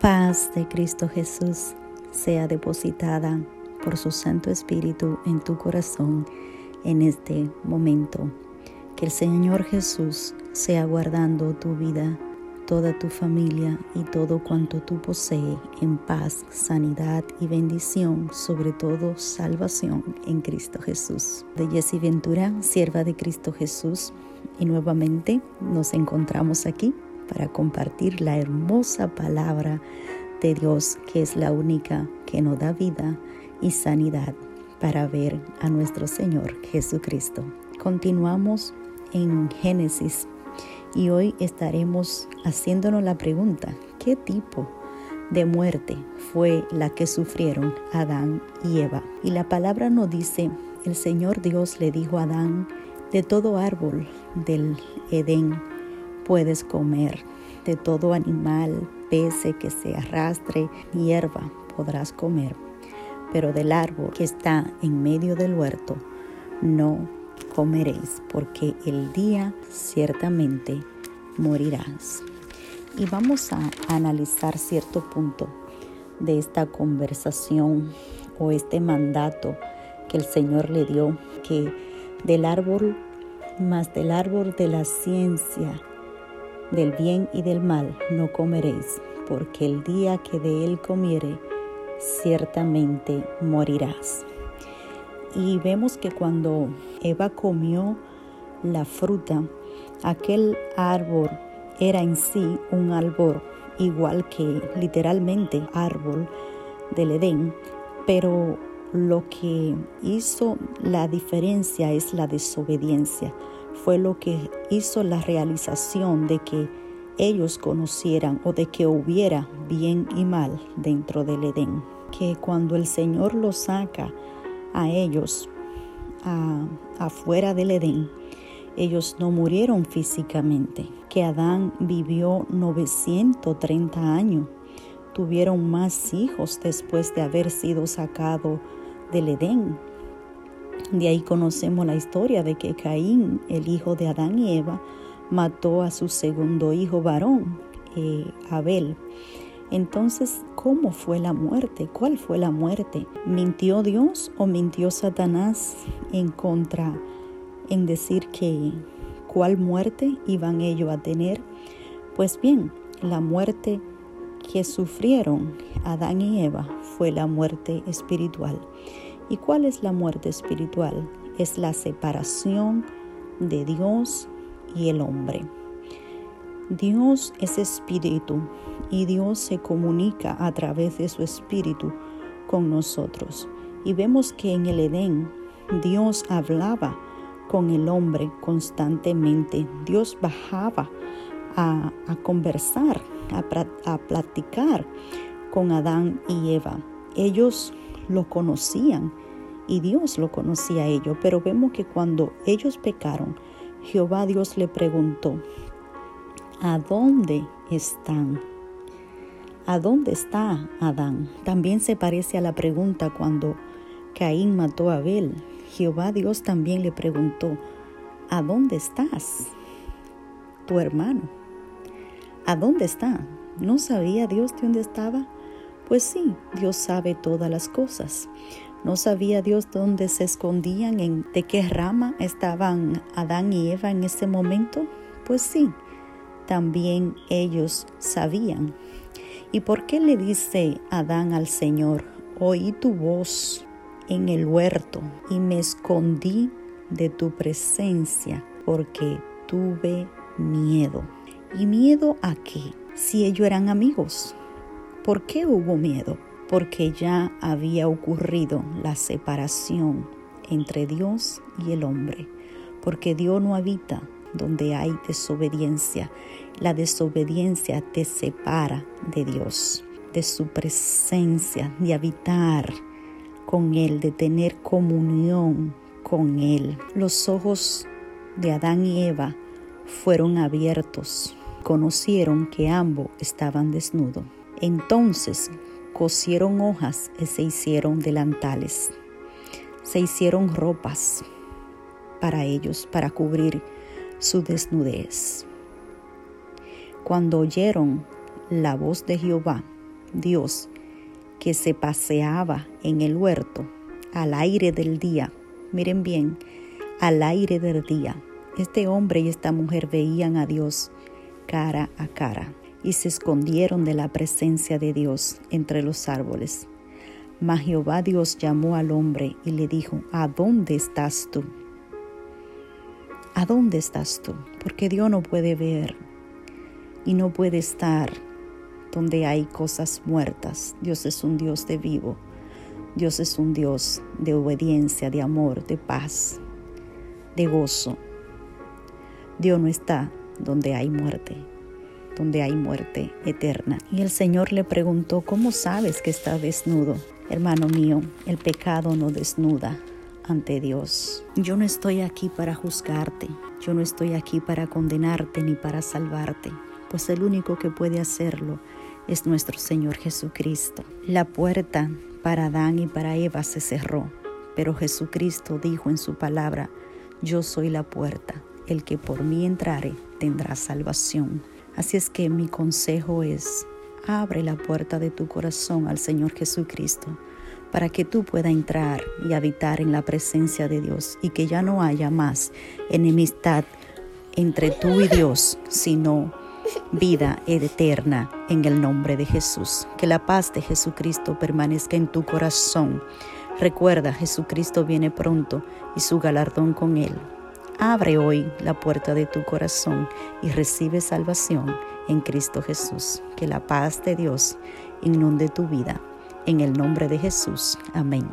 paz de Cristo Jesús sea depositada por su Santo Espíritu en tu corazón en este momento. Que el Señor Jesús sea guardando tu vida, toda tu familia y todo cuanto tú posees en paz, sanidad y bendición, sobre todo salvación en Cristo Jesús. De Jessie Ventura, sierva de Cristo Jesús, y nuevamente nos encontramos aquí para compartir la hermosa palabra de Dios que es la única que nos da vida y sanidad para ver a nuestro Señor Jesucristo. Continuamos en Génesis y hoy estaremos haciéndonos la pregunta, ¿qué tipo de muerte fue la que sufrieron Adán y Eva? Y la palabra nos dice, el Señor Dios le dijo a Adán, de todo árbol del Edén puedes comer, de todo animal, pece que se arrastre, hierba podrás comer, pero del árbol que está en medio del huerto no comeréis, porque el día ciertamente morirás. Y vamos a analizar cierto punto de esta conversación o este mandato que el Señor le dio, que del árbol, más del árbol de la ciencia, del bien y del mal no comeréis, porque el día que de él comiere, ciertamente morirás. Y vemos que cuando Eva comió la fruta, aquel árbol era en sí un árbol igual que literalmente árbol del Edén, pero lo que hizo la diferencia es la desobediencia. Fue lo que hizo la realización de que ellos conocieran o de que hubiera bien y mal dentro del Edén. Que cuando el Señor los saca a ellos afuera del Edén, ellos no murieron físicamente. Que Adán vivió 930 años. Tuvieron más hijos después de haber sido sacado del Edén. De ahí conocemos la historia de que Caín, el hijo de Adán y Eva, mató a su segundo hijo varón, eh, Abel. Entonces, ¿cómo fue la muerte? ¿Cuál fue la muerte? ¿Mintió Dios o mintió Satanás en contra, en decir que cuál muerte iban ellos a tener? Pues bien, la muerte que sufrieron Adán y Eva fue la muerte espiritual. ¿Y cuál es la muerte espiritual? Es la separación de Dios y el hombre. Dios es espíritu y Dios se comunica a través de su espíritu con nosotros. Y vemos que en el Edén Dios hablaba con el hombre constantemente. Dios bajaba a, conversar, a, a platicar con Adán y Eva. Ellos lo conocían y Dios lo conocía a ellos, pero vemos que cuando ellos pecaron, Jehová Dios le preguntó, ¿a dónde están? ¿A dónde está Adán? También se parece a la pregunta cuando Caín mató a Abel. Jehová Dios también le preguntó, ¿a dónde estás? Tu hermano. ¿A dónde está? ¿No sabía Dios de dónde estaba? Pues sí, Dios sabe todas las cosas. ¿No sabía Dios dónde se escondían, en de qué rama estaban Adán y Eva en ese momento? Pues sí, también ellos sabían. ¿Y por qué le dice Adán al Señor, oí tu voz en el huerto y me escondí de tu presencia porque tuve miedo? ¿Y miedo a qué? Si ellos eran amigos. ¿Por qué hubo miedo? Porque ya había ocurrido la separación entre Dios y el hombre, porque Dios no habita donde hay desobediencia. La desobediencia te separa de Dios, de su presencia, de habitar con Él, de tener comunión con Él. Los ojos de Adán y Eva fueron abiertos, conocieron que ambos estaban desnudos. Entonces cosieron hojas y se hicieron delantales. Se hicieron ropas para ellos, para cubrir su desnudez. Cuando oyeron la voz de Jehová, Dios que se paseaba en el huerto al aire del día. Miren bien, al aire del día. Este hombre y esta mujer veían a Dios cara a cara y se escondieron de la presencia de Dios entre los árboles. Mas Jehová Dios llamó al hombre y le dijo, ¿a dónde estás tú? ¿A dónde estás tú? Porque Dios no puede ver y no puede estar donde hay cosas muertas. Dios es un Dios de vivo. Dios es un Dios de obediencia, de amor, de paz, de gozo. Dios no está donde hay muerte, donde hay muerte eterna. Y el Señor le preguntó, ¿cómo sabes que está desnudo? Hermano mío, el pecado no desnuda ante Dios. Yo no estoy aquí para juzgarte, yo no estoy aquí para condenarte ni para salvarte, pues el único que puede hacerlo es nuestro Señor Jesucristo. La puerta para Adán y para Eva se cerró, pero Jesucristo dijo en su palabra, yo soy la puerta, el que por mí entrare tendrá salvación. Así es que mi consejo es, abre la puerta de tu corazón al Señor Jesucristo para que tú puedas entrar y habitar en la presencia de Dios y que ya no haya más enemistad entre tú y Dios, sino vida eterna en el nombre de Jesús. Que la paz de Jesucristo permanezca en tu corazón. Recuerda, Jesucristo viene pronto y su galardón con él. Abre hoy la puerta de tu corazón y recibe salvación en Cristo Jesús. Que la paz de Dios inunde tu vida. En el nombre de Jesús. Amén.